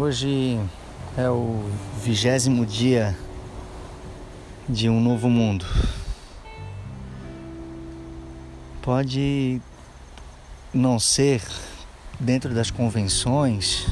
Hoje é o vigésimo dia de um novo mundo. Pode não ser dentro das convenções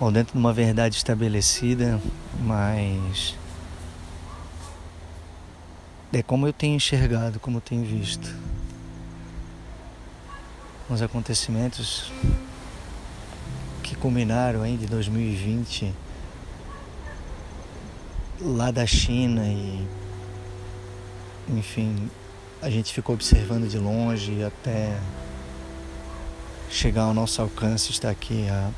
ou dentro de uma verdade estabelecida, mas é como eu tenho enxergado, como eu tenho visto os acontecimentos que culminaram em de 2020 lá da China e enfim, a gente ficou observando de longe até chegar ao nosso alcance estar aqui a,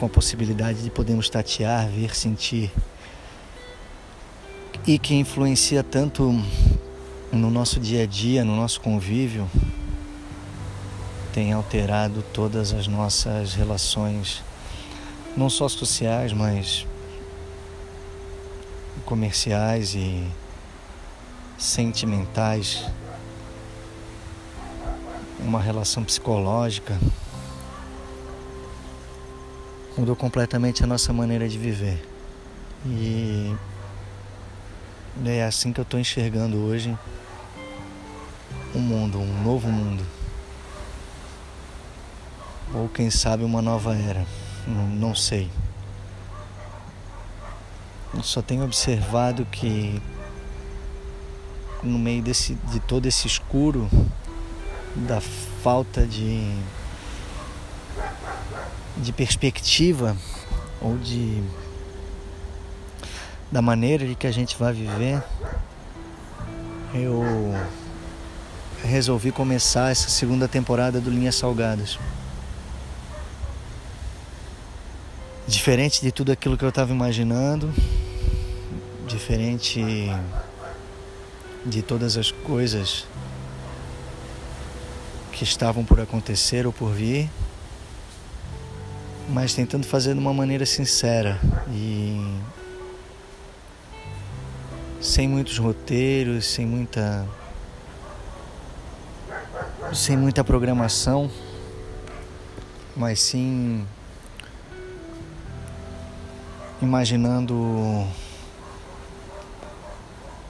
com a possibilidade de podermos tatear, ver, sentir. E que influencia tanto no nosso dia a dia, no nosso convívio, tem alterado todas as nossas relações, não só sociais, mas comerciais e sentimentais, uma relação psicológica. Mudou completamente a nossa maneira de viver. E é assim que eu estou enxergando hoje um mundo, um novo mundo quem sabe uma nova era, não, não sei. Eu só tenho observado que no meio desse, de todo esse escuro, da falta de, de perspectiva ou de da maneira de que a gente vai viver, eu resolvi começar essa segunda temporada do Linhas Salgadas. Diferente de tudo aquilo que eu estava imaginando, diferente de todas as coisas que estavam por acontecer ou por vir, mas tentando fazer de uma maneira sincera e sem muitos roteiros, sem muita sem muita programação, mas sim imaginando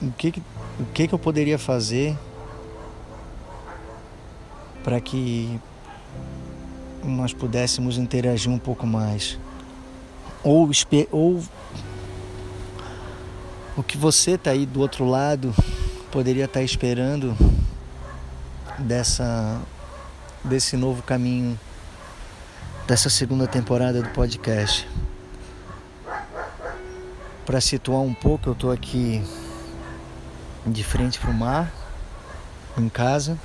o que, o que, que eu poderia fazer para que nós pudéssemos interagir um pouco mais. Ou, ou o que você está aí do outro lado poderia estar tá esperando dessa desse novo caminho dessa segunda temporada do podcast. Para situar um pouco, eu estou aqui de frente para o mar, em casa,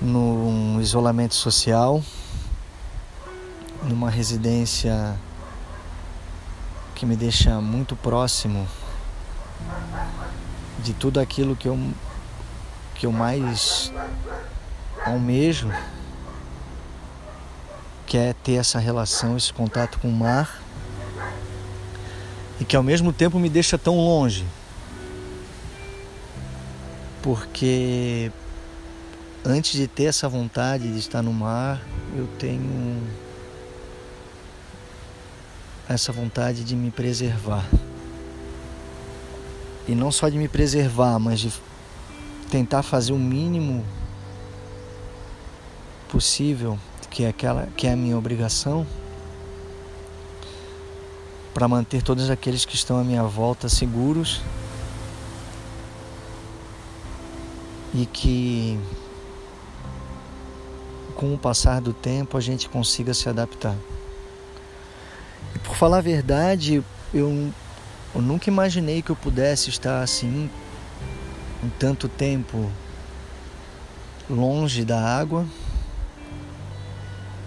no isolamento social, numa residência que me deixa muito próximo de tudo aquilo que eu, que eu mais almejo, que é ter essa relação, esse contato com o mar que ao mesmo tempo me deixa tão longe. Porque antes de ter essa vontade de estar no mar, eu tenho essa vontade de me preservar. E não só de me preservar, mas de tentar fazer o mínimo possível, que é aquela que é a minha obrigação para manter todos aqueles que estão à minha volta seguros e que com o passar do tempo a gente consiga se adaptar. E por falar a verdade, eu, eu nunca imaginei que eu pudesse estar assim em tanto tempo longe da água,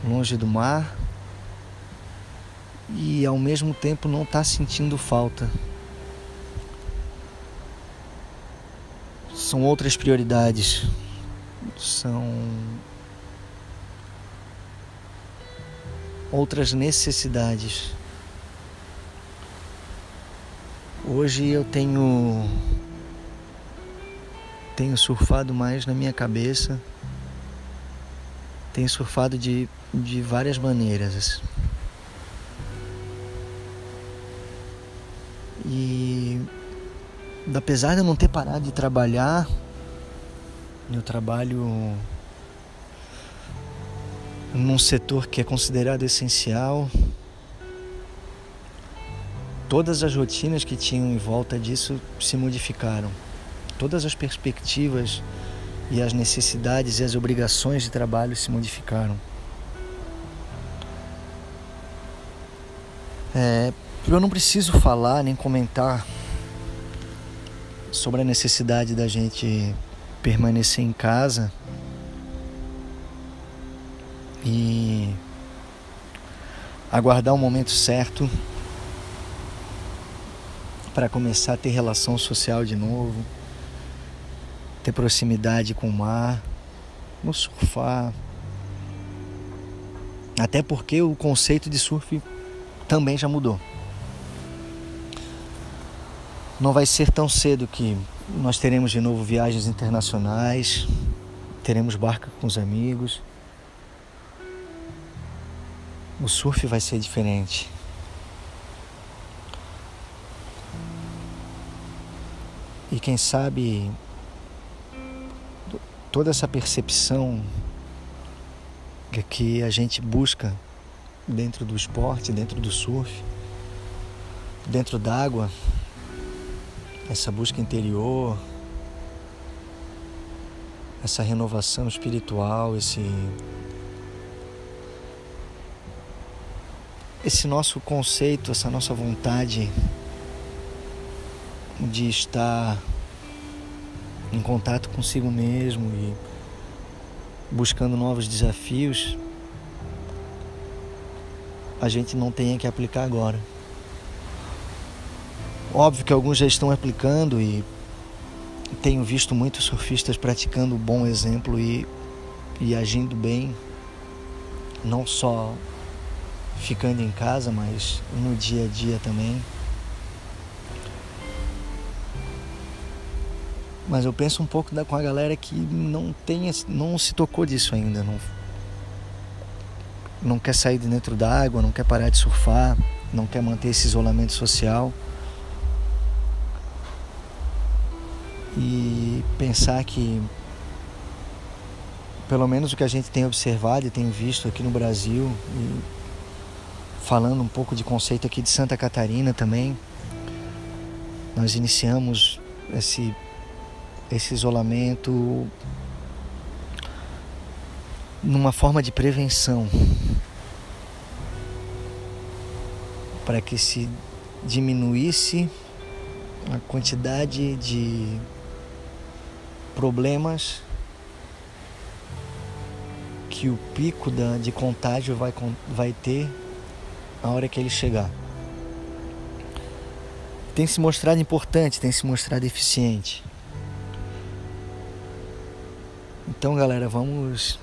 longe do mar e ao mesmo tempo não está sentindo falta. São outras prioridades. São outras necessidades. Hoje eu tenho tenho surfado mais na minha cabeça. Tenho surfado de de várias maneiras. E apesar de eu não ter parado de trabalhar, eu trabalho num setor que é considerado essencial. Todas as rotinas que tinham em volta disso se modificaram. Todas as perspectivas e as necessidades e as obrigações de trabalho se modificaram. É, eu não preciso falar nem comentar sobre a necessidade da gente permanecer em casa e aguardar o momento certo para começar a ter relação social de novo, ter proximidade com o mar, no surfar. Até porque o conceito de surf também já mudou. Não vai ser tão cedo que nós teremos de novo viagens internacionais, teremos barca com os amigos. O surf vai ser diferente. E quem sabe toda essa percepção que a gente busca dentro do esporte, dentro do surf, dentro d'água, essa busca interior, essa renovação espiritual, esse esse nosso conceito, essa nossa vontade de estar em contato consigo mesmo e buscando novos desafios, a gente não tenha que aplicar agora. Óbvio que alguns já estão aplicando e tenho visto muitos surfistas praticando o bom exemplo e, e agindo bem, não só ficando em casa, mas no dia a dia também. Mas eu penso um pouco da, com a galera que não tem, não se tocou disso ainda, não, não quer sair de dentro da água, não quer parar de surfar, não quer manter esse isolamento social. E pensar que pelo menos o que a gente tem observado e tem visto aqui no Brasil, falando um pouco de conceito aqui de Santa Catarina também, nós iniciamos esse esse isolamento numa forma de prevenção para que se diminuísse a quantidade de problemas que o pico de contágio vai, vai ter a hora que ele chegar. Tem se mostrado importante, tem se mostrado eficiente. Então, galera, vamos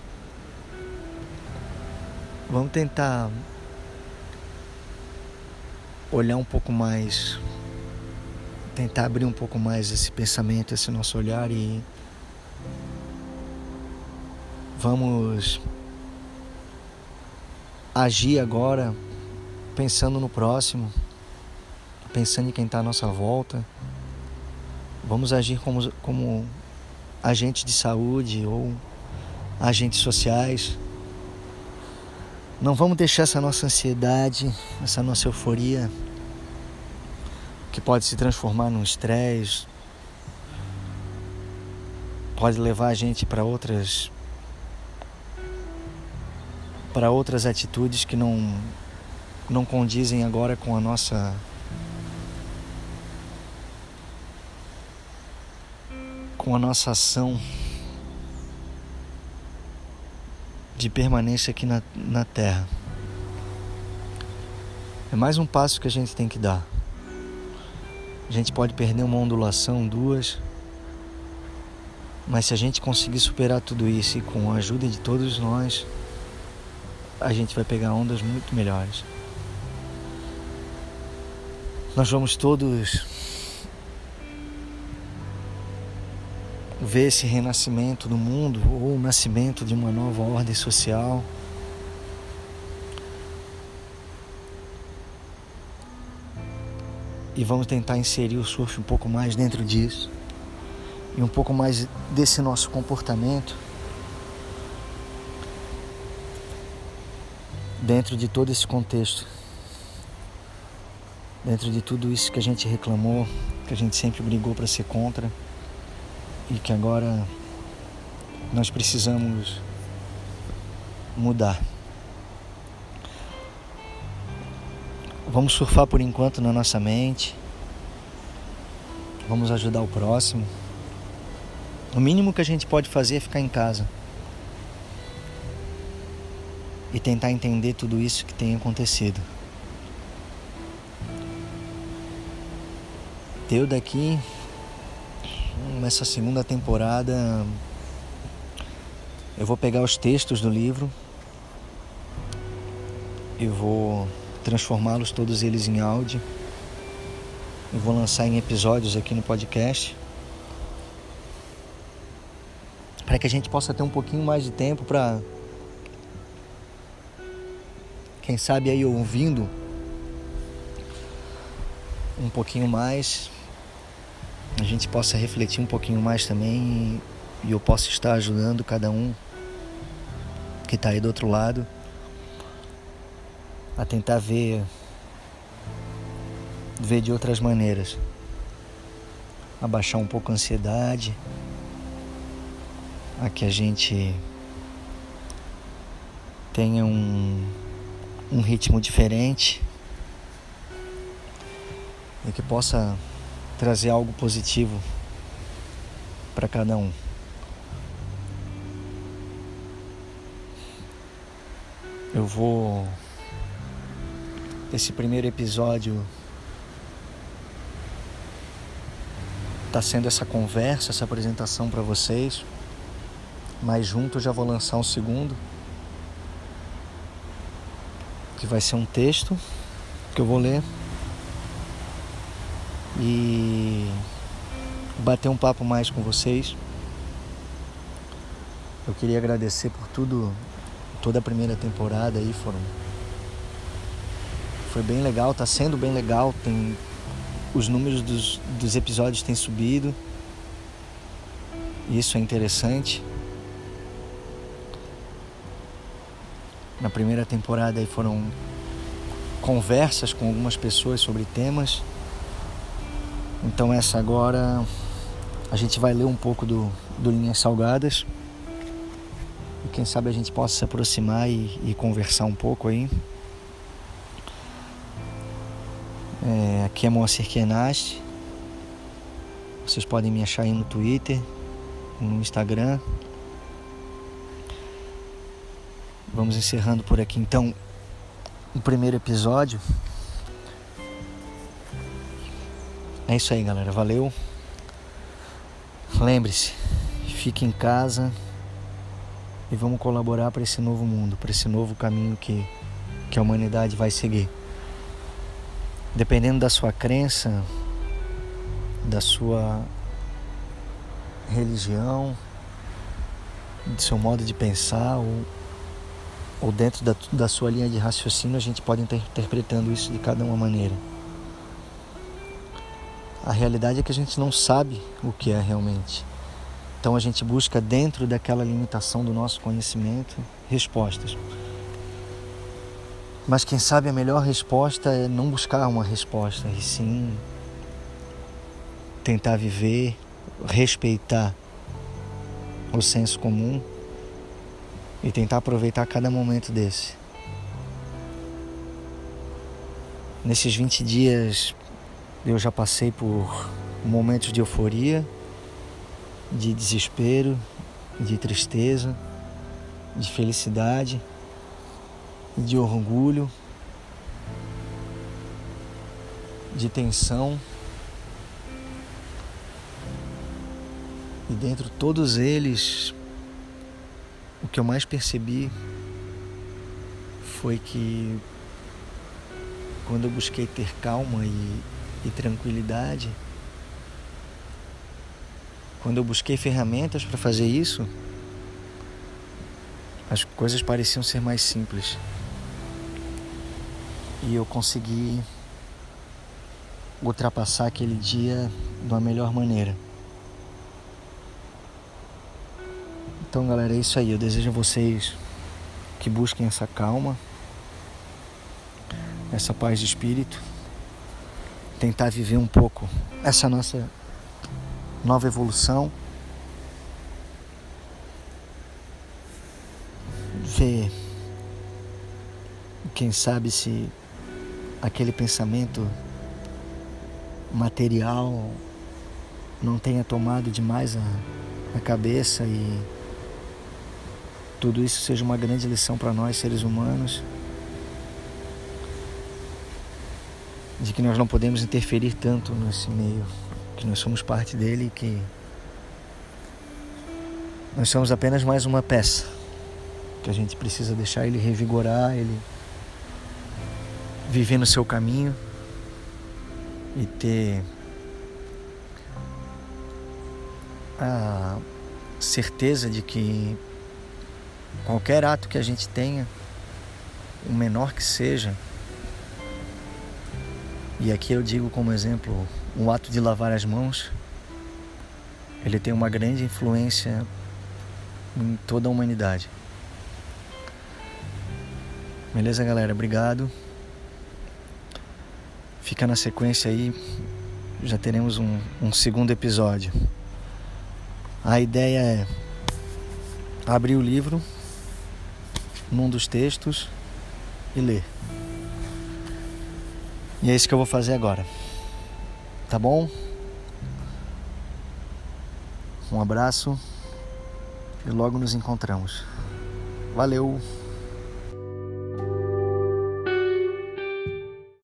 vamos tentar olhar um pouco mais, tentar abrir um pouco mais esse pensamento, esse nosso olhar e vamos agir agora pensando no próximo, pensando em quem está à nossa volta. Vamos agir como, como agentes de saúde ou agentes sociais. Não vamos deixar essa nossa ansiedade, essa nossa euforia, que pode se transformar num estresse, pode levar a gente para outras para outras atitudes que não não condizem agora com a nossa com a nossa ação de permanência aqui na, na Terra. É mais um passo que a gente tem que dar. A gente pode perder uma ondulação, duas, mas se a gente conseguir superar tudo isso e com a ajuda de todos nós, a gente vai pegar ondas muito melhores. Nós vamos todos ver esse renascimento do mundo ou o nascimento de uma nova ordem social. E vamos tentar inserir o surf um pouco mais dentro disso e um pouco mais desse nosso comportamento dentro de todo esse contexto, dentro de tudo isso que a gente reclamou, que a gente sempre brigou para ser contra e que agora nós precisamos mudar. Vamos surfar por enquanto na nossa mente. Vamos ajudar o próximo. O mínimo que a gente pode fazer é ficar em casa e tentar entender tudo isso que tem acontecido. Deu daqui nessa segunda temporada eu vou pegar os textos do livro e vou transformá-los todos eles em áudio e vou lançar em episódios aqui no podcast para que a gente possa ter um pouquinho mais de tempo para quem sabe aí ouvindo um pouquinho mais, a gente possa refletir um pouquinho mais também e, eu possa estar ajudando cada um que está aí do outro lado a tentar ver ver de outras maneiras, abaixar um pouco a ansiedade, a que a gente tenha um um ritmo diferente e que possa trazer algo positivo para cada um. Eu vou. Esse primeiro episódio está sendo essa conversa, essa apresentação para vocês, mas junto eu já vou lançar um segundo que vai ser um texto que eu vou ler e bater um papo mais com vocês. Eu queria agradecer por tudo, toda a primeira temporada aí foram foi bem legal, tá sendo bem legal, tem os números dos, dos episódios têm subido. Isso é interessante. Na primeira temporada aí foram conversas com algumas pessoas sobre temas. Então essa agora a gente vai ler um pouco do, do Linhas Salgadas. E quem sabe a gente possa se aproximar e, e conversar um pouco aí. É, aqui é Moacir Kenast. Vocês podem me achar aí no Twitter, no Instagram. Vamos encerrando por aqui então o primeiro episódio. É isso aí, galera. Valeu. Lembre-se, fique em casa e vamos colaborar para esse novo mundo, para esse novo caminho que, que a humanidade vai seguir. Dependendo da sua crença, da sua religião, do seu modo de pensar ou ou dentro da, da sua linha de raciocínio, a gente pode estar interpretando isso de cada uma maneira. A realidade é que a gente não sabe o que é realmente. Então a gente busca dentro daquela limitação do nosso conhecimento respostas. Mas quem sabe a melhor resposta é não buscar uma resposta, e sim tentar viver, respeitar o senso comum e tentar aproveitar cada momento desse. Nesses 20 dias eu já passei por momentos de euforia, de desespero, de tristeza, de felicidade, de orgulho, de tensão. E dentro de todos eles o que eu mais percebi foi que quando eu busquei ter calma e, e tranquilidade, quando eu busquei ferramentas para fazer isso, as coisas pareciam ser mais simples. E eu consegui ultrapassar aquele dia de uma melhor maneira. Então, galera, é isso aí. Eu desejo a vocês que busquem essa calma, essa paz de espírito, tentar viver um pouco essa nossa nova evolução. Ver, quem sabe se aquele pensamento material não tenha tomado demais a, a cabeça e tudo isso seja uma grande lição para nós, seres humanos, de que nós não podemos interferir tanto nesse meio, que nós somos parte dele e que nós somos apenas mais uma peça, que a gente precisa deixar ele revigorar, ele viver no seu caminho e ter a certeza de que qualquer ato que a gente tenha, o menor que seja, e aqui eu digo como exemplo o ato de lavar as mãos, ele tem uma grande influência em toda a humanidade. Beleza, galera? Obrigado. Fica na sequência aí, já teremos um, um segundo episódio. A ideia é abrir o livro num dos textos e ler. E é isso que eu vou fazer agora. Tá bom? Um abraço e logo nos encontramos. Valeu!